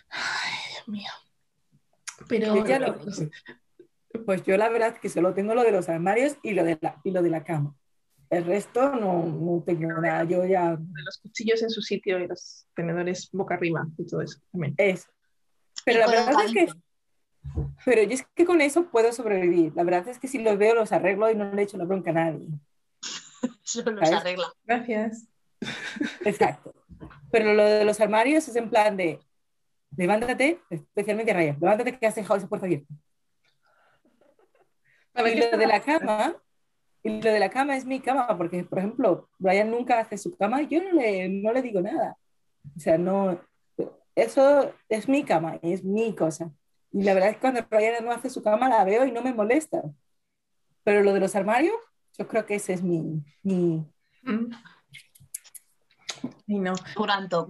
Ay, Dios mío. Pero ya lo- Pues yo la verdad que solo tengo lo de los armarios y lo de la, y lo de la cama. El resto no, no tengo nada. Yo ya de los cuchillos en su sitio y los tenedores boca arriba y todo eso también. es. Pero la verdad es que, pero yo es que con eso puedo sobrevivir. La verdad es que si los veo los arreglo y no le echo la bronca a nadie. [LAUGHS] Solo ¿sabes? arregla. Gracias. Exacto. Pero lo de los armarios es en plan de levántate, especialmente Raya, levántate que has dejado esa puerta abierta. ¿Para Y qué lo de la cama, y lo de la cama es mi cama, porque, por ejemplo, Brian nunca hace su cama y yo no le, no le digo nada. O sea, no, eso es mi cama, es mi cosa. Y la verdad es que cuando Brian no hace su cama la veo y no me molesta. Pero lo de los armarios, yo creo que ese es mi, mi... Mm. Y no.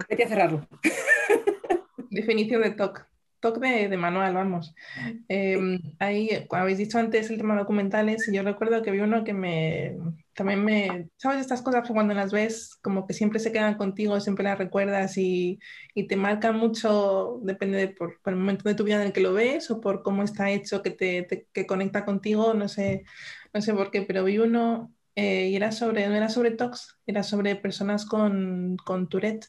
Vete a cerrarlo. [LAUGHS] definición de TOC. TOC de, de manual, vamos. Eh, ahí, habéis dicho antes, el tema documentales, y yo recuerdo que vi uno que me, también me, ¿sabes? Estas cosas que cuando las ves, como que siempre se quedan contigo, siempre las recuerdas y, y te marcan mucho, depende de por, por el momento de tu vida en el que lo ves o por cómo está hecho, que te, te- que conecta contigo, no sé, no sé por qué, pero vi uno eh, y era sobre, no era sobre TOCs, era sobre personas con, con Tourette,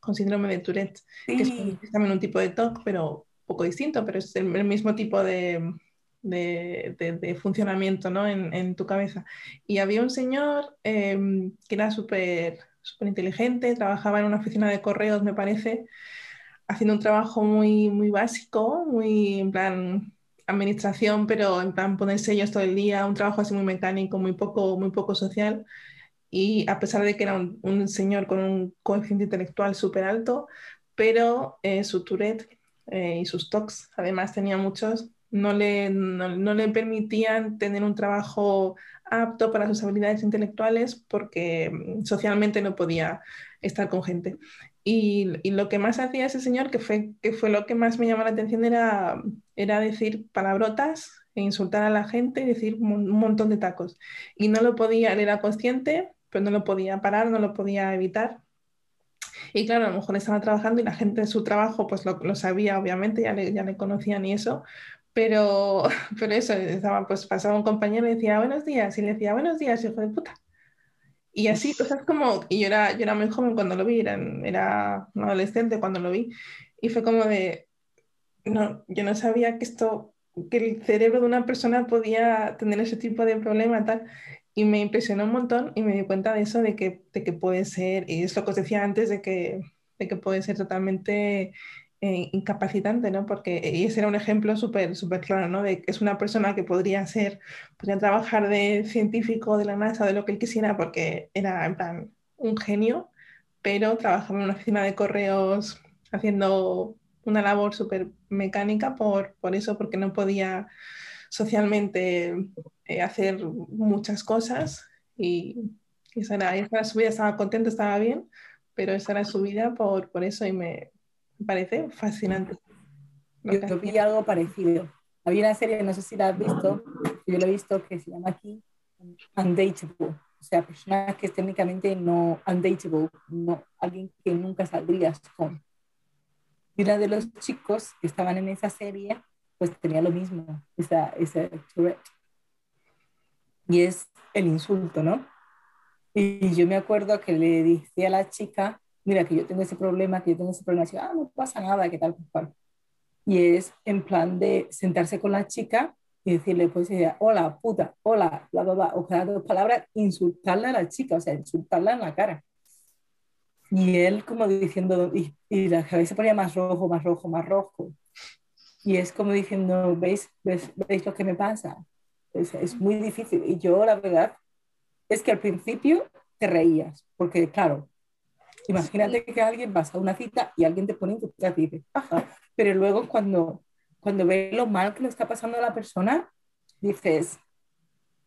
con síndrome de Tourette que es, Sí. es también un tipo de TOC, pero poco distinto, pero es el, el mismo tipo de, de- de- de funcionamiento ¿no? en, en tu cabeza. Y había un señor eh, que era súper súper inteligente, trabajaba en una oficina de correos, me parece, haciendo un trabajo muy, muy básico, muy en plan administración, pero en plan poner sellos todo el día, un trabajo así muy mecánico, muy poco, muy poco social. Y a pesar de que era un, un señor con un coeficiente intelectual súper alto, pero eh, su Tourette eh, y sus TOCs, además tenía muchos, no le, no, no le permitían tener un trabajo apto para sus habilidades intelectuales porque mm, socialmente no podía estar con gente. Y, y lo que más hacía ese señor, que fue, que fue lo que más me llamó la atención, era, era decir palabrotas e insultar a la gente y decir un, montón de tacos. Y no lo podía, él era consciente, pero no lo podía parar, no lo podía evitar. Y claro, a lo mejor estaba trabajando y la gente de su trabajo pues lo, lo sabía, obviamente, ya le, ya le conocían y eso, pero, [LAUGHS] pero eso, estaba, pues pasaba un compañero y decía buenos días, y le decía buenos días, hijo de puta. Y así, cosas como, y yo era, yo era muy joven cuando lo vi, era, era un adolescente cuando lo vi, y fue como de, no, yo no sabía que esto, que el cerebro de una persona podía tener ese tipo de problema, tal, y me impresionó un montón y me di cuenta de eso, de que, de que puede ser, y es lo que os decía antes, de que, de que puede ser totalmente eh, incapacitante, ¿no? Porque, y ese era un ejemplo súper súper claro, ¿no? De que es una persona que podría ser, podría trabajar de científico de la NASA, de lo que él quisiera, porque era, en plan, un genio, pero trabajaba en una oficina de correos haciendo una labor súper mecánica por, por eso, porque no podía socialmente eh, hacer muchas cosas y, esa, era, esa era su vida, estaba contento, estaba bien, pero esa era su vida por, por eso y me, me parece fascinante. yo vi algo parecido. Había una serie, no sé si la has visto, yo la he visto, que se llama aquí Undateable. O sea, personas que técnicamente no undateable, no, alguien que nunca saldrías con. Y una de los chicos que estaban en esa serie, pues tenía lo mismo, esa, ese Tourette. Y es el insulto, ¿no? Y yo me acuerdo que le dije a la chica, mira, que yo tengo ese problema, que yo tengo ese problema. Y yo, ah, no pasa nada, ¿qué tal? cual? Y es en plan de sentarse con la chica y decirle, pues, hola, puta, hola, bla, bla, bla, o cada dos palabras, insultarle a la chica, o sea, insultarla en la cara. Y él como diciendo, y, y la cabeza ponía más rojo, más rojo, más rojo. Y es como diciendo, ¿veis, veis, ¿veis lo que me pasa? Es, es muy difícil. Y yo, la verdad, es que al principio te reías, porque claro, imagínate que alguien vas a una cita y alguien te pone en tu y dices, ajá, pero luego cuando, cuando ves lo mal que le está pasando a la persona, dices,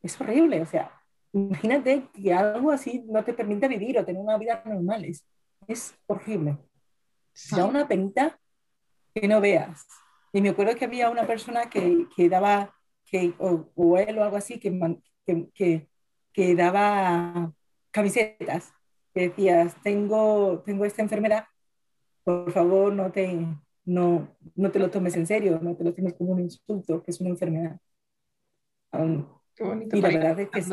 es horrible, o sea, imagínate que algo así no te permite vivir o tener una vida normal, es, es horrible. Da una penita que no veas. Y me acuerdo que había una persona que, que daba, que, o, él o algo así, que, que, que, daba camisetas, que decías, tengo, tengo esta enfermedad, por favor no te, no, no te lo tomes en serio, no te lo tomes como un insulto, que es una enfermedad. Qué bonito. Y la verdad es que sí.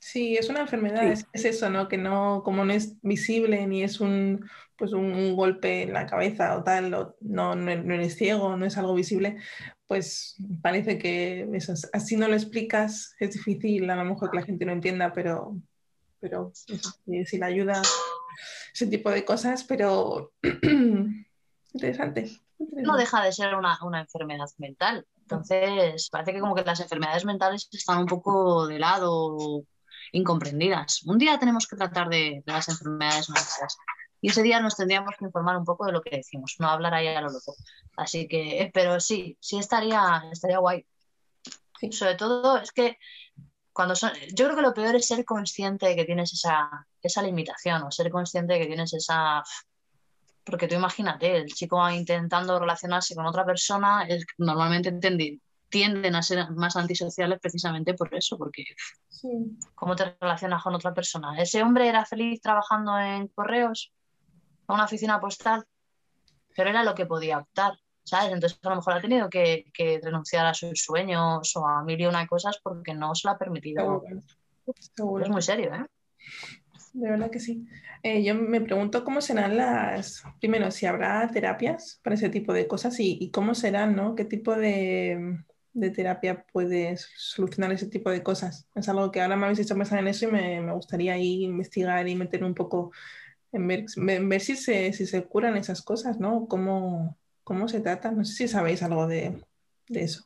Sí, es una enfermedad, Es, eso, ¿no? Que no, como no es visible ni es un, pues un, golpe en la cabeza o tal, no, no, eres ciego, no es algo visible, pues parece que eso, así no lo explicas, es difícil, a lo mejor que la gente no entienda, pero, pero si la ayuda, ese tipo de cosas, pero [CLEARS THROAT] interesante, No deja de ser una, una enfermedad mental. Entonces, parece que como que las enfermedades mentales están un poco de lado incomprendidas. Un día tenemos que tratar de, las enfermedades mentales. Y ese día nos tendríamos que informar un poco de lo que decimos, no hablar ahí a lo loco. Así que, pero sí, sí estaría, estaría guay. Sobre todo es que cuando son, yo creo que lo peor es ser consciente de que tienes esa, esa limitación o ser consciente de que tienes esa... Porque tú imagínate, el chico intentando relacionarse con otra persona, es, normalmente tienden a ser más antisociales precisamente por eso, porque ¿cómo te relacionas con otra persona? ¿Ese hombre era feliz trabajando en correos, en una oficina postal? Pero era lo que podía optar, ¿sabes? Entonces a lo mejor ha tenido que, renunciar a sus sueños o a mil y una cosas porque no se lo ha permitido. Es muy serio, ¿eh? De verdad que sí. Eh, yo me pregunto cómo serán las, primero, si habrá terapias para ese tipo de cosas y, y cómo serán, ¿no? ¿Qué tipo de, de terapia puede solucionar ese tipo de cosas. Es algo que ahora me habéis hecho pensar en eso y me, me gustaría ahí investigar y meter un poco ver, ver si, se, si se curan esas cosas, ¿no? ¿Cómo, cómo se tratan? No sé si sabéis algo de, de, eso.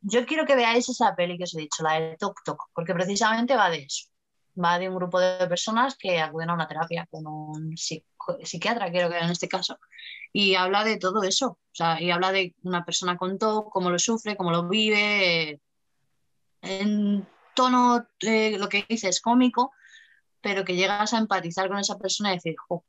Yo quiero que veáis esa peli que os he dicho, la de Tok Tok, porque precisamente va de eso. Va de un grupo de personas que acuden a una terapia con un psiquiatra, creo que en este caso, y habla de todo eso, o sea, y habla de una persona con todo, cómo lo sufre, cómo lo vive, en tono, eh, lo que dices, cómico, pero que llegas a empatizar con esa persona y decir, jo,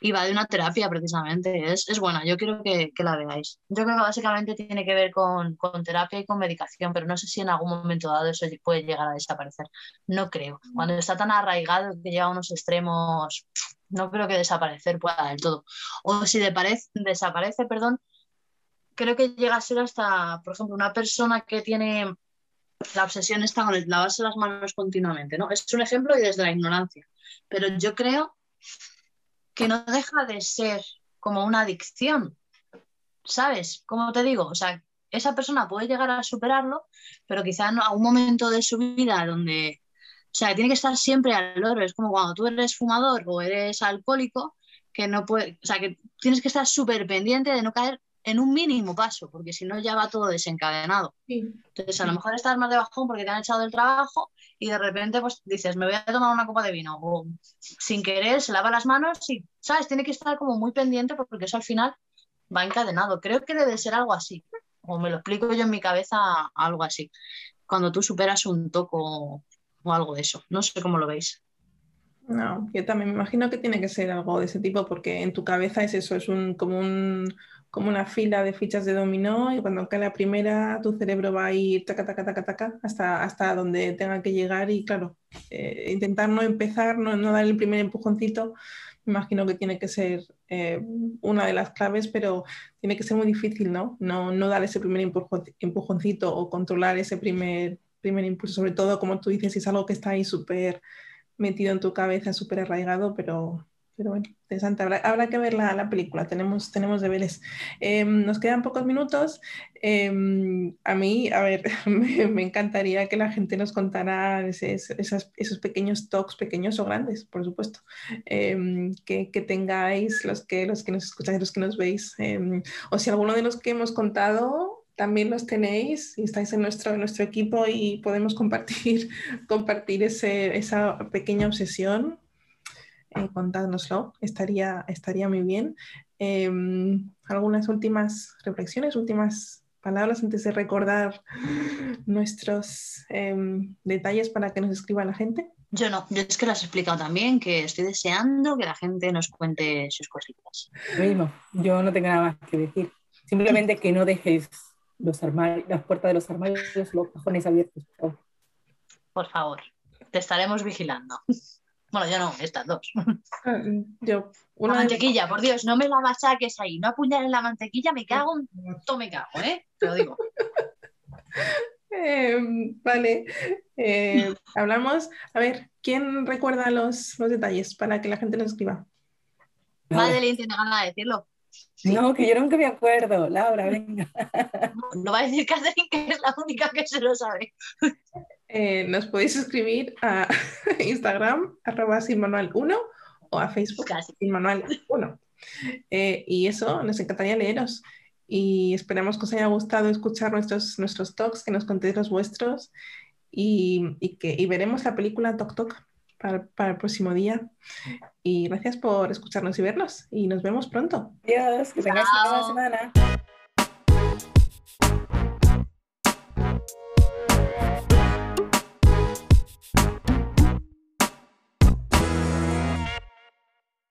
y va de una terapia precisamente, es, es buena, yo quiero que, que, la veáis. Yo creo que básicamente tiene que ver con, con, terapia y con medicación, pero no sé si en algún momento dado eso puede llegar a desaparecer, no creo. Cuando está tan arraigado que llega a unos extremos no creo que desaparecer pueda del todo. O si desaparece, perdón, creo que llega a ser hasta, por ejemplo, una persona que tiene la obsesión está con el lavarse las manos continuamente, ¿no? Es un ejemplo y desde la ignorancia. Pero yo creo que no deja de ser como una adicción, ¿sabes? Como te digo, o sea, esa persona puede llegar a superarlo, pero quizá a un momento de su vida donde o sea, tiene que estar siempre al loro. Es como cuando tú eres fumador o eres alcohólico, que no puede, o sea, que tienes que estar súper pendiente de no caer en un mínimo paso, porque si no ya va todo desencadenado. Entonces, a lo mejor estás más de bajón porque te han echado del trabajo y de repente pues dices, me voy a tomar una copa de vino o sin querer se lava las manos y, ¿sabes? Tiene que estar como muy pendiente porque eso al final va encadenado. Creo que debe ser algo así, o me lo explico yo en mi cabeza algo así. Cuando tú superas un toco o algo de eso. No sé cómo lo veis. No, yo también me imagino que tiene que ser algo de ese tipo porque en tu cabeza es eso, es un como un como una fila de fichas de dominó y cuando cae la primera tu cerebro va a ir taca, taca, taca, taca, hasta, hasta donde tenga que llegar y claro, eh, intentar no empezar, no, dar el primer empujoncito, imagino que tiene que ser eh, una de las claves, pero tiene que ser muy difícil, ¿no? No, no dar ese primer empujoncito o controlar ese primer, primer impulso, sobre todo, como tú dices, si es algo que está ahí súper metido en tu cabeza, súper arraigado, pero, pero bueno, interesante. Habrá, que ver la, película, tenemos, tenemos deberes. Em, nos quedan pocos minutos. Em, a mí, a ver, [LAUGHS] me, encantaría que la gente nos contara esos pequeños talks, pequeños o grandes, por supuesto, em, que, tengáis, los que, los que nos escucháis, los que nos veis, o si alguno de los que hemos contado también los tenéis y estáis en nuestro, nuestro equipo y podemos compartir, [LAUGHS] compartir ese, esa pequeña obsesión, eh, contádnoslo, estaría, estaría muy bien. Em, algunas últimas reflexiones, últimas palabras antes de recordar nuestros em, detalles para que nos escriba la gente. Yo no, yo es que lo has explicado también, que estoy deseando que la gente nos cuente sus cositas. Lo mismo, yo no tengo nada más que decir. Simplemente que no dejéis los armarios, las puertas de los armarios, los cajones abiertos. Por favor, te estaremos vigilando. Bueno, yo no, estas dos. Ah, [LAUGHS] yo, una mantequilla, por Dios, no me la machaques ahí, no apuñales la mantequilla, me cago en todo me cago, ¿eh? Te lo digo. [LAUGHS] Em, vale, eh, hablamos. A ver, ¿quién recuerda los, los, detalles para que la gente los escriba? Madeline tiene ganas de decirlo. No, que yo nunca me acuerdo. Laura, venga. No va a decir Catherine que es la única que se lo sabe. [LAUGHS] Eh, nos podéis escribir a [LAUGHS] Instagram, arroba sinmanual1 o a Facebook, sinmanual1. Eh, y eso, nos encantaría leeros. Y esperamos que os haya gustado escuchar nuestros, nuestros talks, que nos contéis los vuestros y, y que y veremos la película Tok Tok para, el próximo día. Y gracias por escucharnos y vernos. Y nos vemos pronto. Adiós, que tengáis una buena semana.